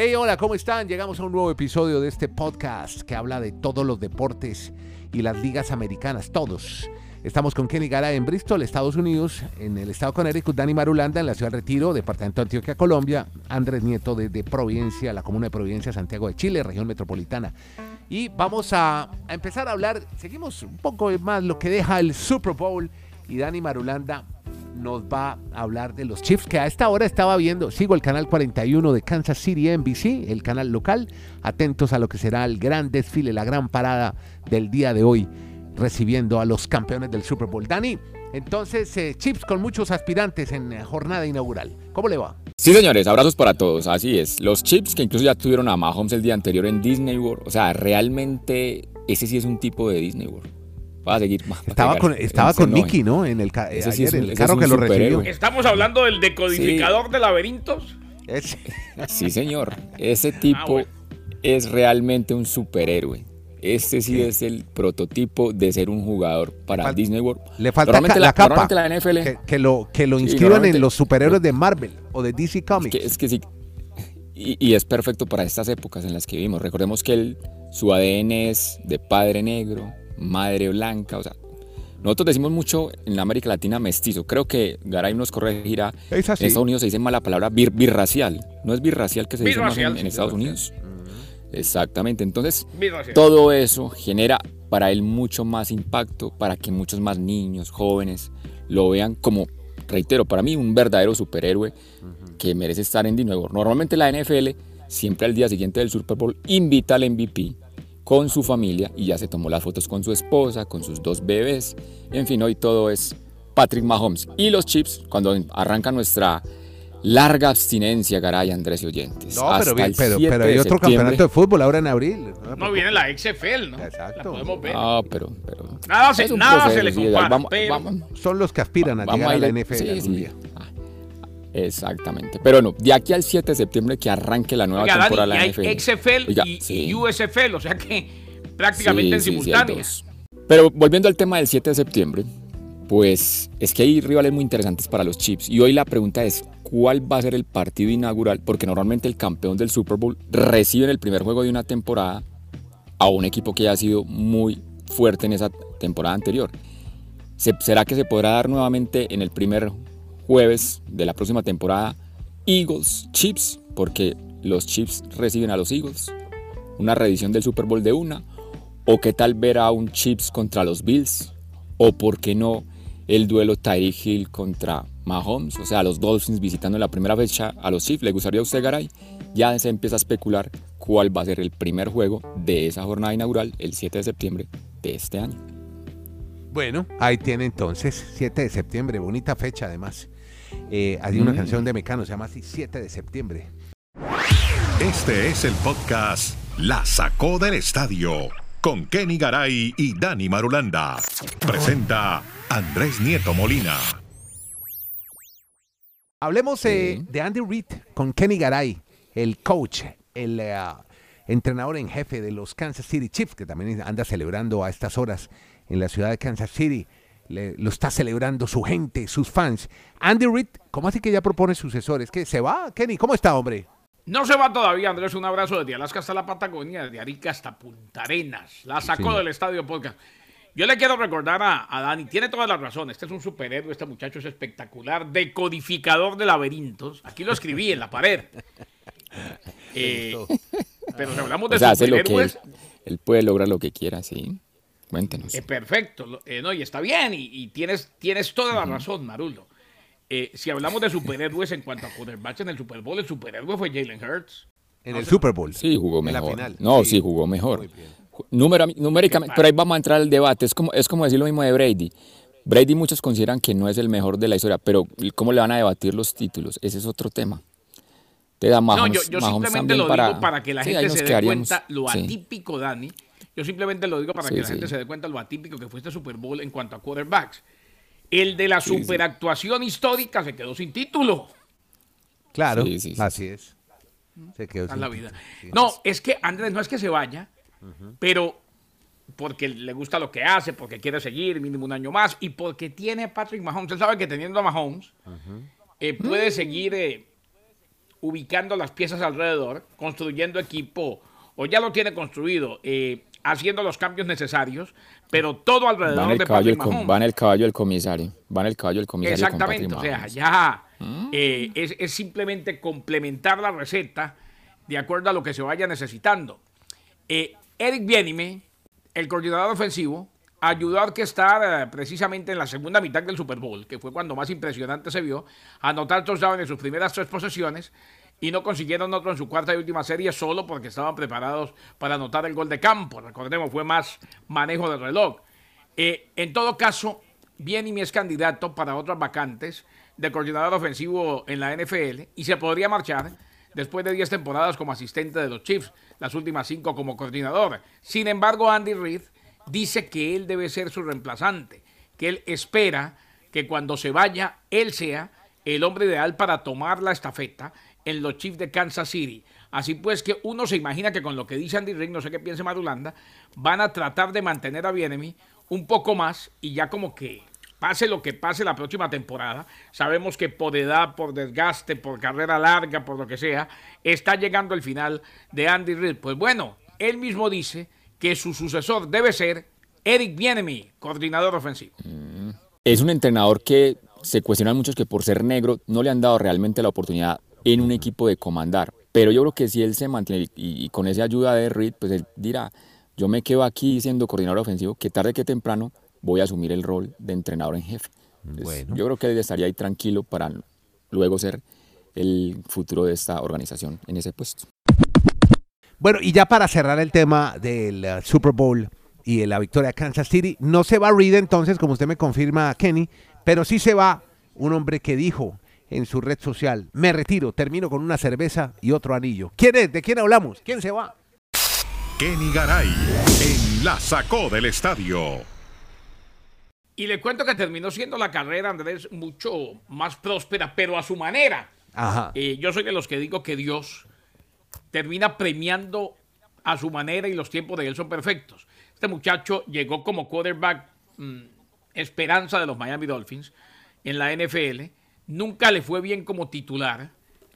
Hey, hola, ¿cómo están? Llegamos a un nuevo episodio de este podcast que habla de todos los deportes y las ligas americanas, todos. Estamos con Kenny Gara en Bristol, Estados Unidos, en el estado Connecticut, Dani Marulanda en la ciudad de Retiro, departamento de Antioquia, Colombia, Andrés Nieto desde Providencia, la comuna de Providencia, Santiago de Chile, región metropolitana. Y vamos a empezar a hablar, seguimos un poco más lo que deja el Super Bowl y Dani Marulanda nos va a hablar de los Chiefs que a esta hora estaba viendo. Sigo el canal 41 de Kansas City NBC, el canal local. Atentos a lo que será el gran desfile, la gran parada del día de hoy, recibiendo a los campeones del Super Bowl. Dani, entonces, eh, Chiefs con muchos aspirantes en eh, jornada inaugural. ¿Cómo le va? Sí, señores, abrazos para todos, así es. Los Chips, que incluso ya tuvieron a Mahomes el día anterior en Disney World, o sea, realmente ese sí es un tipo de Disney World. Va a seguir. Estaba con, estaba con Nicky, ¿no? En el, ca Ese sí ayer, es un- en el carro es que lo recibió. Estamos hablando del decodificador de laberintos. Es- Sí, señor. Ese tipo Ah, bueno. es realmente un superhéroe. Este sí es el prototipo de ser un jugador para Fal- Disney World. le falta ca- la, la capa. la NFL que, que lo, que lo Sí, inscriban en los superhéroes de Marvel o de DC Es Comics. que, es que sí. Y, y es perfecto para estas épocas en las que vivimos. Recordemos que él, su ADN es de padre negro, madre blanca. O sea, nosotros decimos mucho en la América Latina mestizo. Creo que Garay nos corregirá. Es así. En Estados Unidos se dice mal la palabra bir- birracial. No es birracial que se dice más en, Estados Unidos. Exactamente. Entonces, Birracial. todo eso genera para él mucho más impacto, para que muchos más niños, jóvenes, lo vean como, reitero, para mí un verdadero superhéroe que merece estar en Disney World. Normalmente la NFL, siempre al día siguiente del Super Bowl, invita al MVP con su familia y ya se tomó las fotos con su esposa, con sus dos bebés. En fin, hoy todo es Patrick Mahomes. Y los Chips, cuando arranca nuestra larga abstinencia, Garay, Andrés y oyentes. No, pero, hasta bien, el pero, 7 pero hay de otro septiembre. campeonato de fútbol ahora en abril. No viene la XFL, ¿no? Exacto. La podemos ver. No, pero, pero Nada se- nada se le compara, vamos- pero- vamos- Son los que aspiran a vamos llegar a, ir- la NFL sí, algún sí. día. Exactamente. Pero no, de aquí al 7 de septiembre que arranque la nueva Oiga, temporada Dani, de la NFL. XFL Oiga, y, sí. y USFL, o sea que prácticamente en sí, dos. Pero volviendo al tema del 7 de septiembre, pues es que hay rivales muy interesantes para los Chiefs. Y hoy la pregunta es, ¿cuál va a ser el partido inaugural? Porque normalmente el campeón del Super Bowl recibe en el primer juego de una temporada a un equipo que ya ha sido muy fuerte en esa temporada anterior. ¿Se- ¿Será que se podrá dar nuevamente en el primer jueves de la próxima temporada Eagles Chiefs? Porque los Chiefs reciben a los Eagles. Una reedición del Super Bowl de una. O qué tal ver a un Chiefs contra los Bills. O por qué no el duelo Tyreek Hill contra Mahomes. O sea, los Dolphins visitando en la primera fecha a los Chiefs. ¿Le gustaría a usted, Garay? Ya se empieza a especular cuál va a ser el primer juego de esa jornada inaugural el 7 de septiembre de este año. Bueno, ahí tiene entonces, 7 de septiembre, bonita fecha además. Eh, hay una Mm. canción de Mecano, se llama así 7 de septiembre. Este es el podcast La Sacó del Estadio con Kenny Garay y Dani Marulanda. Presenta Andrés Nieto Molina. Hablemos eh, de Andy Reid con Kenny Garay, el coach, el eh, entrenador en jefe de los Kansas City Chiefs, que también anda celebrando a estas horas en la ciudad de Kansas City. Le- lo está celebrando su gente, sus fans. Andy Reid, ¿cómo así que ya propone sucesores? ¿Que se va? Kenny, ¿cómo está, hombre? No se va todavía, Andrés. Un abrazo desde Alaska hasta la Patagonia, desde Arica hasta Punta Arenas. La sacó del estadio podcast. Yo le quiero recordar a, a Dani, tiene toda la razón. Este es un superhéroe, este muchacho es espectacular, decodificador de laberintos. Aquí lo escribí en la pared. Eh, pero si hablamos de O sea, hace lo que él puede lograr lo que quiera, sí. Cuéntenos. eh, perfecto, eh, no, y está bien, y, y tienes, tienes toda la razón, Marulo. Eh, si hablamos de superhéroes en cuanto a quarterbacks en el Super Bowl, el superhéroe fue Jalen Hurts. En el Super Bowl. Sí, jugó En la mejor. final. No, Sí. sí, jugó mejor. Número- numéricamente, pero ahí vamos a entrar al debate. Es como, es como decir lo mismo de Brady. Brady muchos consideran que no es el mejor de la historia, pero ¿cómo le van a debatir los títulos? Ese es otro tema. Te da No, Mahomes, yo, yo Mahomes simplemente lo para, digo para que la Sí, gente se dé cuenta lo Sí. atípico, Dani. Yo simplemente lo digo para Sí, que la sí. gente se dé cuenta lo atípico que fue este Super Bowl en cuanto a quarterbacks. El de la Sí, sí. superactuación histórica se quedó sin título. Claro, Sí, sí, sí. así es. Se quedó sin- la vida. sí. No, es que Andrés no es que se vaya, pero porque le gusta lo que hace, porque quiere seguir mínimo un año más y porque tiene a Patrick Mahomes. Él sabe que teniendo a Mahomes eh, puede seguir eh, ubicando las piezas alrededor, construyendo equipo, o ya lo tiene construido, eh, haciendo los cambios necesarios, pero todo alrededor va en el de caballo, Patrick el, Mahomes. caballo del comisario. Va en el caballo del comisario. Exactamente, o sea, ya Mm. eh, es, es simplemente complementar la receta de acuerdo a lo que se vaya necesitando. Eh, Eric Bienime, el coordinador ofensivo, ayudó a orquestar eh, precisamente en la segunda mitad del Super Bowl, que fue cuando más impresionante se vio, anotar touchdown en sus primeras tres posesiones y no consiguieron otro en su cuarta y última serie solo porque estaban preparados para anotar el gol de campo. Recordemos, fue más manejo del reloj. Eh, en todo caso, Bienimi es candidato para otras vacantes de coordinador ofensivo en la NFL y se podría marchar después de 10 temporadas como asistente de los Chiefs, las últimas 5 como coordinador. Sin embargo, Andy Reid dice que él debe ser su reemplazante, que él espera que cuando se vaya, él sea el hombre ideal para tomar la estafeta en los Chiefs de Kansas City. Así pues que uno se imagina que con lo que dice Andy Reid, no sé qué piense Marulanda, van a tratar de mantener a Bienemi un poco más y ya como que pase lo que pase la próxima temporada, sabemos que por edad, por desgaste, por carrera larga, por lo que sea, está llegando el final de Andy Reid. Pues bueno, él mismo dice que su sucesor debe ser Eric Bienemi, coordinador ofensivo. Es un entrenador que se cuestionan muchos que por ser negro no le han dado realmente la oportunidad en un equipo de comandar. Pero yo creo que si él se mantiene y, y con esa ayuda de Reed, pues él dirá, yo me quedo aquí siendo coordinador ofensivo, que tarde que temprano voy a asumir el rol de entrenador en jefe. Entonces, Bueno. Yo creo que él estaría ahí tranquilo para luego ser el futuro de esta organización en ese puesto. Bueno, y ya para cerrar el tema del eh, Super Bowl y de la victoria de Kansas City, no se va Reed entonces, como usted me confirma, Kenny, pero sí se va un hombre que dijo en su red social, me retiro, termino con una cerveza y otro anillo. ¿Quién es? ¿De quién hablamos? ¿Quién se va? Kenny Garay en La Sacó del Estadio. Y le cuento que terminó siendo la carrera, Andrés, mucho más próspera, pero a su manera. Ajá. Eh, yo soy de los que digo que Dios termina premiando a su manera y los tiempos de él son perfectos. Este muchacho llegó como quarterback mm, esperanza de los Miami Dolphins en la NFL. Nunca le fue bien como titular.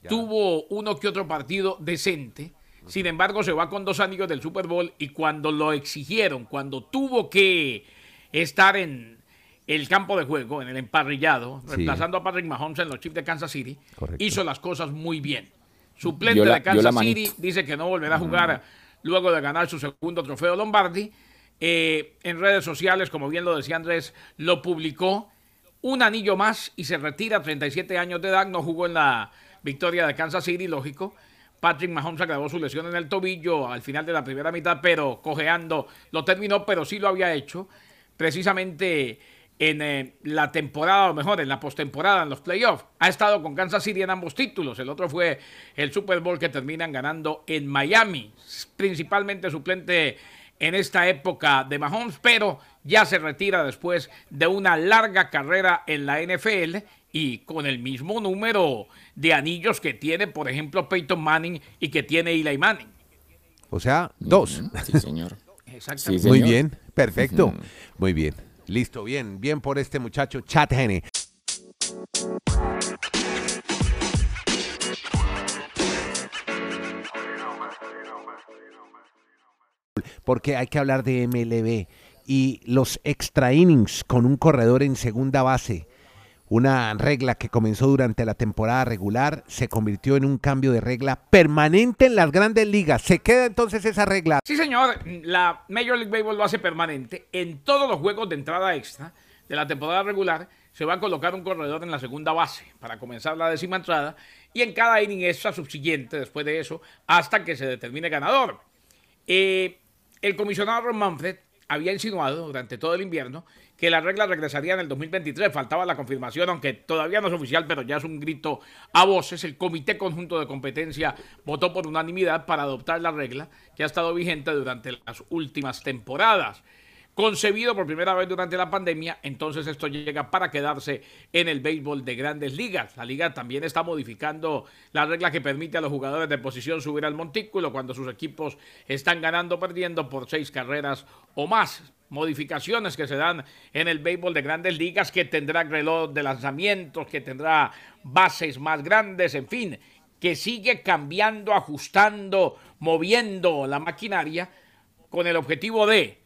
Tuvo uno que otro partido decente. Sin embargo, se va con dos anillos del Super Bowl y cuando lo exigieron, cuando tuvo que estar en el campo de juego, en el emparrillado, Sí. reemplazando a Patrick Mahomes en los Chiefs de Kansas City, Correcto. hizo las cosas muy bien. Suplente la- de Kansas. City dice que no volverá a jugar luego de ganar su segundo trofeo Lombardi. Eh, en redes sociales, como bien lo decía Andrés, lo publicó. Un anillo más y se retira a 37 años de edad. No jugó en la victoria de Kansas City, lógico. Patrick Mahomes agravó su lesión en el tobillo al final de la primera mitad, pero cojeando lo terminó, pero sí lo había hecho precisamente en eh, la temporada, o mejor, en la postemporada, en los playoffs. Ha estado con Kansas City en ambos títulos. El otro fue el Super Bowl que terminan ganando en Miami, principalmente suplente en esta época de Mahomes, pero ya se retira después de una larga carrera en la NFL y con el mismo número de anillos que tiene, por ejemplo, Peyton Manning y que tiene Eli Manning. O sea, dos. Sí, señor. Exactamente. Sí, Muy señor. bien, perfecto. Muy bien. Listo, bien, bien por este muchacho, Chad Henne. Porque hay que hablar de MLB y los extra innings con un corredor en segunda base. Una regla que comenzó durante la temporada regular se convirtió en un cambio de regla permanente en las grandes ligas. ¿Se queda entonces esa regla? Sí, señor. La Major League Baseball lo hace permanente. En todos los juegos de entrada extra de la temporada regular se va a colocar un corredor en la segunda base para comenzar la décima entrada y en cada inning extra subsiguiente después de eso hasta que se determine ganador. Eh, el comisionado Ron Manfred había insinuado durante todo el invierno que la regla regresaría en el 2023. Faltaba la confirmación, aunque todavía no es oficial, pero ya es un grito a voces. El Comité Conjunto de Competencia votó por unanimidad para adoptar la regla que ha estado vigente durante las últimas temporadas. Concebido por primera vez durante la pandemia, entonces esto llega para quedarse en el béisbol de grandes ligas. La liga también está modificando la regla que permite a los jugadores de posición subir al montículo cuando sus equipos están ganando o perdiendo por seis carreras o más. Modificaciones que se dan en el béisbol de grandes ligas, que tendrá reloj de lanzamientos, que tendrá bases más grandes, en fin. que sigue cambiando, ajustando, moviendo la maquinaria con el objetivo de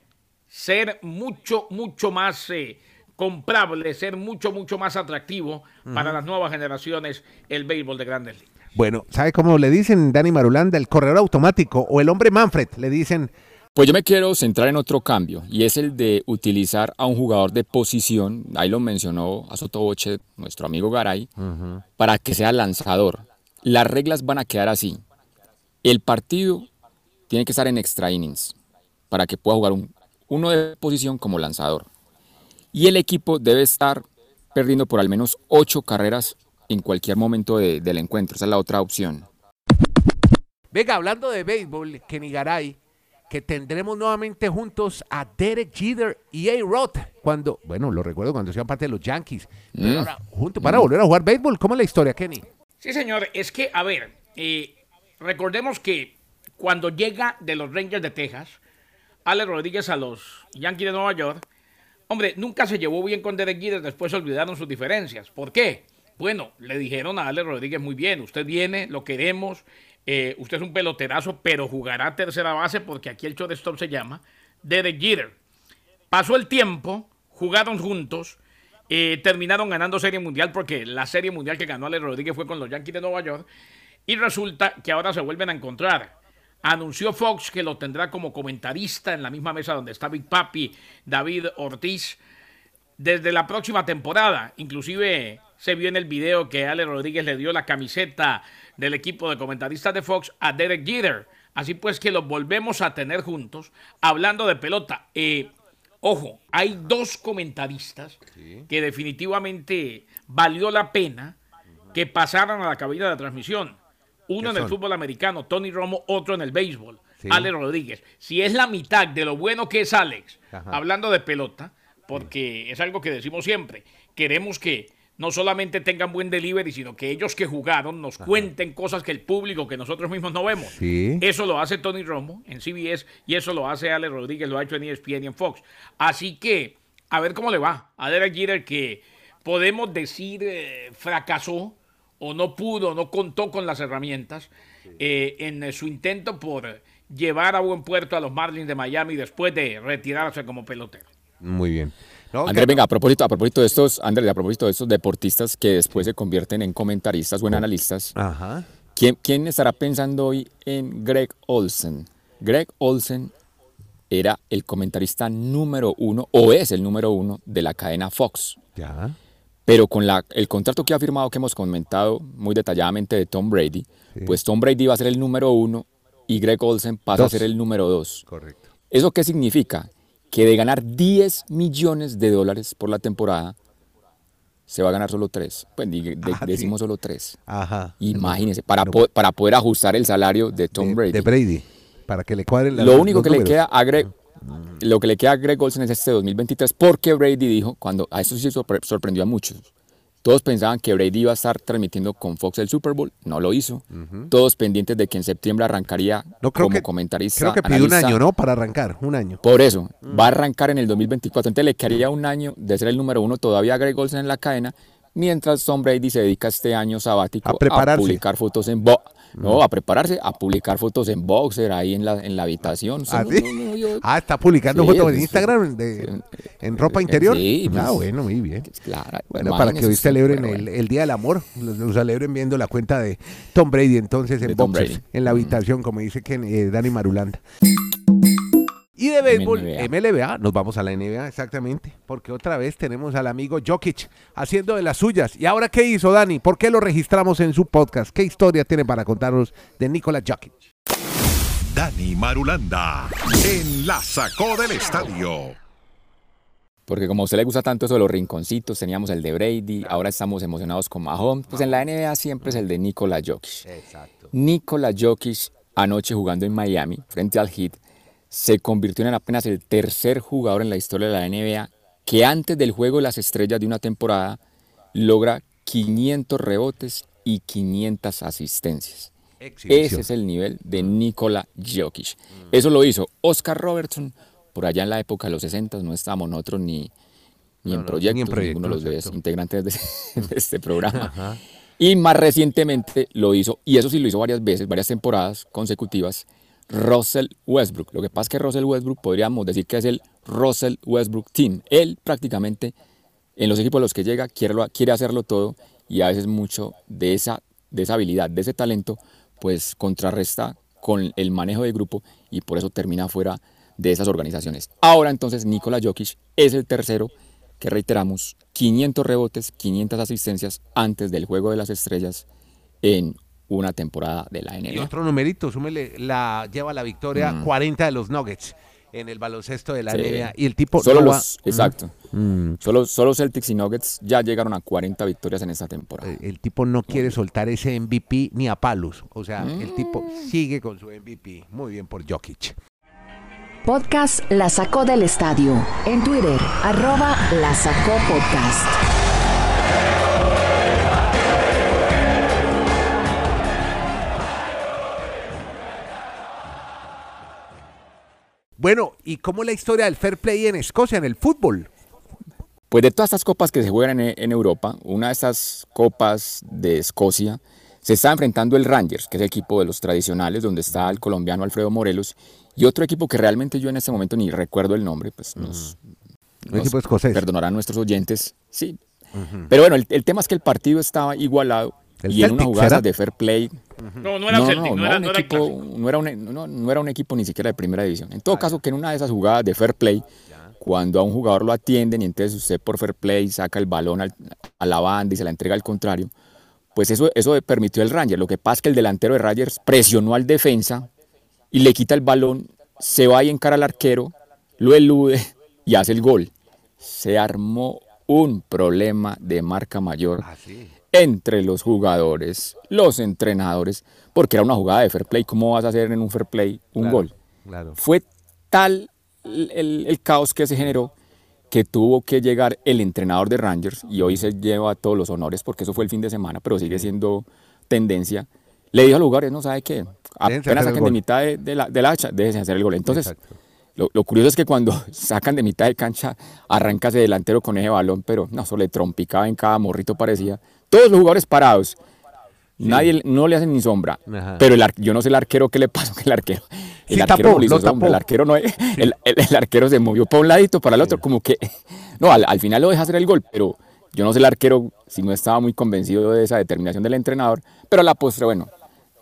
ser mucho, mucho más eh, comprable, ser mucho, mucho más atractivo para las nuevas generaciones el béisbol de grandes ligas. Bueno, ¿sabe cómo le dicen Dani Marulanda? El corredor automático o el hombre Manfred, le dicen. Pues yo me quiero centrar en otro cambio y es el de utilizar a un jugador de posición, ahí lo mencionó a Sotoboche, nuestro amigo Garay, para que sea lanzador. Las reglas van a quedar así. El partido tiene que estar en extra innings para que pueda jugar un, uno de posición como lanzador. Y el equipo debe estar perdiendo por al menos ocho carreras en cualquier momento del encuentro. Esa es la otra opción. Venga, hablando de béisbol, Kenny Garay, que tendremos nuevamente juntos a Derek Jeter y A. Roth cuando, bueno, lo recuerdo cuando hacían parte de los Yankees, pero Mm. ahora juntos para volver a jugar béisbol. ¿Cómo es la historia, Kenny? Sí, señor, es que, a ver, eh, recordemos que cuando llega de los Rangers de Texas, Ale Rodríguez a los Yankees de Nueva York, hombre, nunca se llevó bien con Derek Jeter, después olvidaron sus diferencias. ¿Por qué? Bueno, le dijeron a Ale Rodríguez muy bien, usted viene, lo queremos, eh, usted es un peloterazo, pero jugará tercera base porque aquí el shortstop se llama Derek Jeter. Pasó el tiempo, jugaron juntos, eh, terminaron ganando Serie Mundial porque la Serie Mundial que ganó Ale Rodríguez fue con los Yankees de Nueva York y resulta que ahora se vuelven a encontrar. Anunció Fox que lo tendrá como comentarista en la misma mesa donde está Big Papi, David Ortiz, desde la próxima temporada. Inclusive se vio en el video que Ale Rodríguez le dio la camiseta del equipo de comentaristas de Fox a Derek Jeter. Así pues que los volvemos a tener juntos hablando de pelota. Eh, ojo, hay dos comentaristas que definitivamente valió la pena que pasaran a la cabina de transmisión. Uno en el fútbol americano, Tony Romo, otro en el béisbol, Sí. Ale Rodríguez. Si es la mitad de lo bueno que es Alex, Ajá. hablando de pelota, porque es algo que decimos siempre, queremos que no solamente tengan buen delivery, sino que ellos que jugaron nos cuenten cosas que el público, que nosotros mismos no vemos. Sí. Eso lo hace Tony Romo en CBS y eso lo hace Ale Rodríguez, lo ha hecho en ESPN y en Fox. Así que, a ver cómo le va a Derek Jeter que podemos decir eh, fracasó o no pudo, no contó con las herramientas eh, en eh, su intento por llevar a buen puerto a los Marlins de Miami después de retirarse como pelotero. Muy bien. No, Andrés, que- venga, a propósito, a propósito de estos, Andrés, a propósito de estos deportistas que después se convierten en comentaristas o en analistas, Ajá. ¿quién, quién estará pensando hoy en Greg Olsen? Greg Olsen era el comentarista número uno, o es el número uno de la cadena Fox. Ya. Pero con la, el contrato que ha firmado, que hemos comentado muy detalladamente de Tom Brady, Sí. pues Tom Brady va a ser el número uno y Greg Olsen pasa Dos. a ser el número dos. Correcto. ¿Eso qué significa? Que de ganar 10 millones de dólares por la temporada, se va a ganar solo 3. Pues de- Ah, sí. decimos solo 3. Ajá. Imagínense, para, No, po- para poder ajustar el salario de Tom de, Brady. de Brady. Para que le cuadren las- Lo único que le queda a Greg, lo que le queda a Greg Olsen es este 2023, porque Brady dijo, cuando a eso sí sorpre- sorprendió a muchos. Todos pensaban que Brady iba a estar transmitiendo con Fox el Super Bowl, no lo hizo. Todos pendientes de que en septiembre arrancaría No, creo como que, comentarista. Creo que pidió un año, ¿no? Para arrancar. Un año. Por eso, Mm. va a arrancar en el 2024. Entonces le quedaría un año de ser el número uno todavía a Greg Olsen en la cadena, mientras Tom Brady se dedica este año sabático A prepararse. publicar fotos en bo no, a prepararse, a publicar fotos en boxer ahí en la, en la habitación. ¿Ah, No, sí? no, no, yo- Ah, está publicando Sí, fotos en pues, Instagram de- en ropa interior. Sí, ah, pues, bueno, muy bien. Claro, Bueno, para que hoy celebren el, Día del Amor, los, los celebren viendo la cuenta de Tom Brady entonces en. Mm. en la habitación, como dice que, eh, Dani Marulanda. Y de béisbol, MLBA. MLBA, nos vamos a la NBA exactamente, porque otra vez tenemos al amigo Jokic haciendo de las suyas. ¿Y ahora qué hizo Dani? ¿Por qué lo registramos en su podcast? ¿Qué historia tiene para contarnos de Nikola Jokic? Dani Marulanda en la sacó del estadio. Porque como a usted le gusta tanto eso de los rinconcitos, teníamos el de Brady, ahora estamos emocionados con Mahomes, pues en la NBA siempre es el de Nikola Jokic. Exacto. Nikola Jokic, anoche jugando en Miami, frente al Heat, se convirtió en apenas el tercer jugador en la historia de la NBA que antes del juego de las estrellas de una temporada logra 500 rebotes y 500 asistencias. Ese es el nivel de Nikola Jokic. Eso lo hizo Oscar Robertson por allá en la época de los 60, no estábamos nosotros ni, ni, No, en no, proyectos, ni en proyectos, ninguno de los integrantes de, de este programa. Y más recientemente lo hizo, y eso sí lo hizo varias veces, varias temporadas consecutivas, Russell Westbrook. Lo que pasa es que Russell Westbrook podríamos decir que es el Russell Westbrook Team. Él prácticamente en los equipos a los que llega quiere, hacerlo todo y a veces mucho de esa, de esa habilidad, de ese talento, pues contrarresta con el manejo de grupo y por eso termina fuera de esas organizaciones. Ahora entonces Nikola Jokic es el tercero que reiteramos 500 rebotes, 500 asistencias antes del juego de las estrellas en una temporada de la NBA. Y otro numerito, súmele, la, lleva la victoria 40 mm. de los Nuggets en el baloncesto de la NBA. Y el tipo solo los, Exacto. Mm. Solo, solo Celtics y Nuggets ya llegaron a 40 victorias en esta temporada. El, el tipo no quiere soltar ese MVP ni a palos. O sea, el tipo mm. sigue con su MVP. Muy bien por Jokic. Podcast La Sacó del Estadio. En Twitter, arroba La Sacó Podcast. Bueno, ¿y cómo es la historia del fair play en Escocia, en el fútbol? Pues de todas estas copas que se juegan en, Europa, una de estas copas de Escocia se está enfrentando el Rangers, que es el equipo de los tradicionales, donde está el colombiano Alfredo Morelos, y otro equipo que realmente yo en este momento ni recuerdo el nombre, pues nos, perdonarán nuestros oyentes. Sí. Pero bueno, el, tema es que el partido estaba igualado y en una jugada de fair play. No, no era Celtic, no, era, un equipo, no, era un, no, era un equipo ni siquiera de primera división. En todo caso, que en una de esas jugadas de fair play, cuando a un jugador lo atienden y entonces usted por fair play saca el balón a la banda y se la entrega al contrario, pues eso, eso permitió el Ranger. Lo que pasa es que el delantero de Rangers presionó al defensa y le quita el balón, se va y encara al arquero, lo elude y hace el gol. Se armó un problema de marca mayor. Ah, entre los jugadores, los entrenadores, porque era una jugada de fair play. ¿Cómo vas a hacer en un fair play un gol? Fue tal el, caos que se generó que tuvo que llegar el entrenador de Rangers, y hoy se lleva todos los honores porque eso fue el fin de semana, pero sigue siendo tendencia. Le dijo a los jugadores, no sabe qué, apenas saquen de mitad de, la, de hacha, déjense hacer el gol. Entonces, lo, curioso es que cuando sacan de mitad de cancha, arranca ese delantero con ese balón, pero no, eso le trompicaba en cada morrito parecía. Todos los jugadores parados. Nadie, no le hacen ni sombra. Pero el yo no sé el arquero qué le pasó, que el arquero. El arquero no le hizo sombra, el arquero no, el, arquero se movió para un ladito, para el otro, como que. No, al, final lo deja hacer el gol, pero yo no sé el arquero si no estaba muy convencido de esa determinación del entrenador. Pero a la postre, bueno,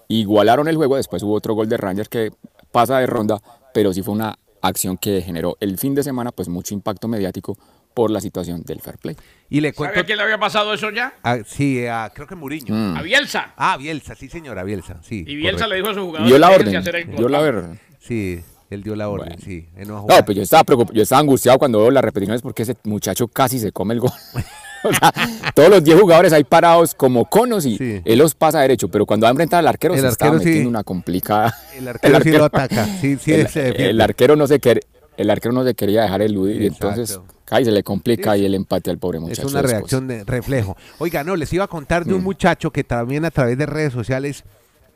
igualaron el juego. Después hubo otro gol de Rangers que pasa de ronda, pero sí fue una acción que generó el fin de semana pues mucho impacto mediático por la situación del fair play. Y le cuento... ¿Sabe quién le había pasado eso ya? Ah, sí, creo que Muriño. Mm. A Bielsa. Ah, Bielsa, sí señora, Bielsa, sí. Y Bielsa le dijo a su jugador dio la orden, dio la orden. Sí, él dio la orden, sí. No, pues yo estaba preocupado, yo estaba angustiado cuando veo las repeticiones porque ese muchacho casi se come el gol. todos los 10 jugadores ahí parados como conos y él los pasa derecho, pero cuando va a enfrentar al arquero se está metiendo una complicada. El arquero, sí lo ataca, sí, sí. El, arquero no se quiere, el arquero no se quería dejar eludir y entonces cae, se le complica y el empate al pobre muchacho. Es una reacción de reflejo. Oiga, no, les iba a contar de un mm. muchacho que también a través de redes sociales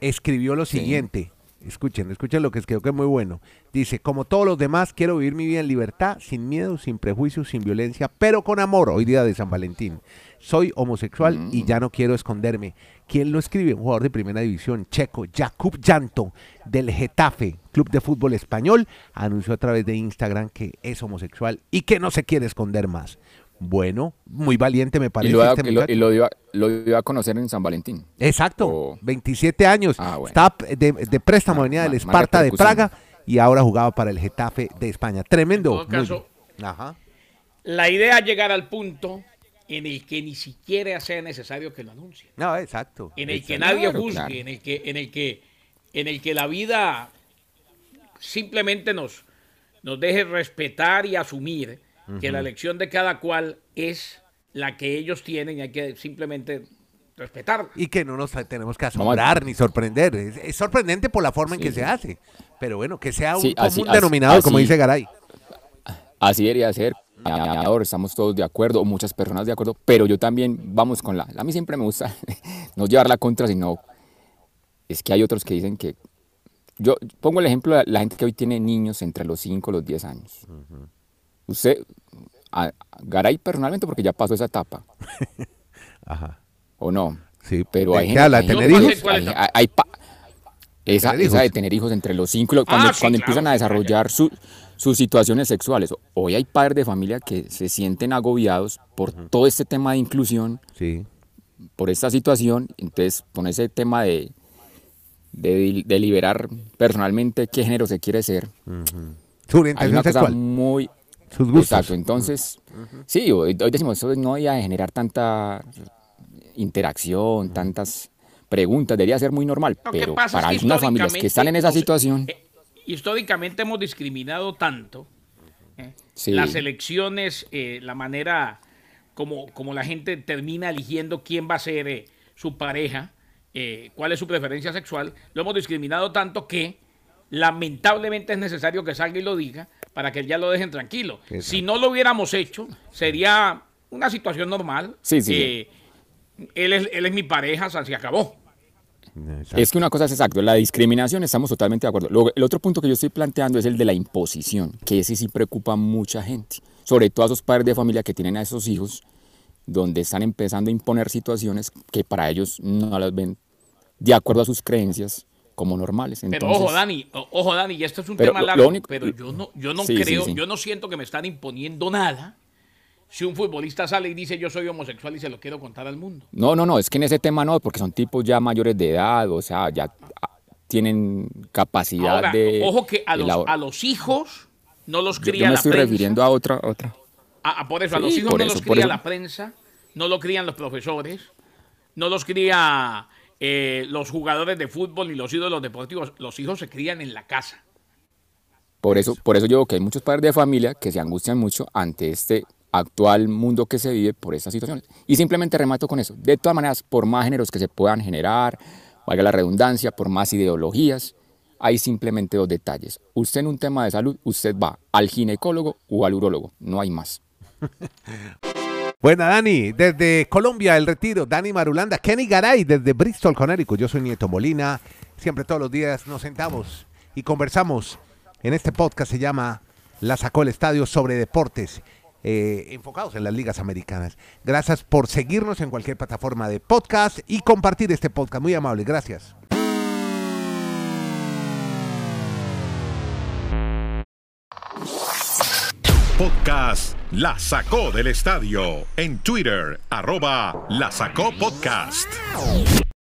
escribió lo siguiente. Escuchen, escuchen lo que escribió que es muy bueno. Dice, como todos los demás, quiero vivir mi vida en libertad, sin miedo, sin prejuicios, sin violencia, pero con amor, hoy día de San Valentín. Soy homosexual y mm. ya no quiero esconderme. ¿Quién lo escribe? Un jugador de primera división, checo, Jakub Llanto, del Getafe, Club de Fútbol Español, anunció a través de Instagram que es homosexual y que no se quiere esconder más. Bueno, muy valiente me parece. Y lo, este lo, iba, a conocer en San Valentín. Exacto, 27 años. Ah, Estaba de, préstamo, venía del Esparta de Praga y ahora jugaba para el Getafe de España. Tremendo. La idea es llegar al punto en el que ni siquiera sea necesario que lo anuncie. No, exacto. En el que nadie juzgue, en el que, en el que, en el que la vida simplemente nos, nos deje respetar y asumir que la elección de cada cual es la que ellos tienen y hay que simplemente respetar. Y que no nos tenemos que asombrar ni sorprender. Es, sorprendente por la forma en que se hace. Pero bueno, que sea un común denominador, como dice Garay. Así debería ser estamos todos de acuerdo, muchas personas de acuerdo, pero yo también vamos con la, a mí siempre me gusta no llevar la contra, sino es que hay otros que dicen que, yo pongo el ejemplo de la gente que hoy tiene niños entre los 5 y los 10 años. Usted, a, Garay personalmente, porque ya pasó esa etapa. Ajá. ¿O no? Sí, pero ¿de hay gente- habla? hay ¿Tener hijos? hay- hay- hay pa- esa, ¿Tener esa de tener hijos entre los cinco, cuando, Ah, sí, cuando claro, empiezan a desarrollar su- sus situaciones sexuales. Hoy hay padres de familia que se sienten agobiados por todo este tema de inclusión, Sí. por esta situación, entonces con ese tema de, de deliberar personalmente qué género se quiere ser, Su hay orientación una cosa muy... Sus gustos. Exacto, entonces, sí, hoy, hoy decimos, eso no iba a generar tanta interacción, tantas preguntas, debería ser muy normal, Lo pero es para que algunas familias que están en esa situación, eh, históricamente hemos discriminado tanto eh, Sí. las elecciones, eh, la manera como, como la gente termina eligiendo quién va a ser eh, su pareja, eh, cuál es su preferencia sexual, lo hemos discriminado tanto que lamentablemente es necesario que salga y lo diga para que ya lo dejen tranquilo. Exacto. Si no lo hubiéramos hecho, sería una situación normal. Sí, sí, sí. Él, es, él es mi pareja, o sea, se acabó. Exacto. es que una cosa es exacto, la discriminación estamos totalmente de acuerdo. Luego, el otro punto que yo estoy planteando es el de la imposición, que ese sí preocupa a mucha gente, sobre todo a esos padres de familia que tienen a esos hijos, donde están empezando a imponer situaciones que para ellos no las ven de acuerdo a sus creencias como normales. Pero Entonces, ojo, Dani, ojo, Dani, y esto es un Pero tema lo- largo, lo único- pero yo no, yo no Sí, creo, sí. yo no siento que me están imponiendo nada si un futbolista sale y dice yo soy homosexual y se lo quiero contar al mundo. No, no, no, es que en ese tema no, porque son tipos ya mayores de edad, o sea, ya ah, tienen capacidad Ahora, de... ojo que a los, a los hijos no los cría yo me la estoy prensa. refiriendo a otra, otra. A- a por eso, a los hijos no eso, los cría la prensa, no lo crían los profesores, no los cría eh, los jugadores de fútbol ni los ídolos deportivos, los hijos se crían en la casa. Por eso, por eso yo digo que hay muchos padres de familia que se angustian mucho ante este actual mundo que se vive por estas situaciones. Y simplemente remato con eso. De todas maneras, por más géneros que se puedan generar, valga la redundancia, por más ideologías, hay simplemente dos detalles. Usted en un tema de salud, usted va al ginecólogo o al urólogo, no hay más. Buena, Dani. Desde Colombia, El Retiro, Dani Marulanda. Kenny Garay, desde Bristol, Connecticut. Yo soy Nieto Molina. Siempre todos los días nos sentamos y conversamos. En este podcast se llama La sacó el estadio sobre deportes. eh, enfocados en las ligas americanas. Gracias por seguirnos en cualquier plataforma de podcast y compartir este podcast. Muy amable, gracias. Podcast La Sacó del Estadio. En Twitter, arroba La Sacó Podcast.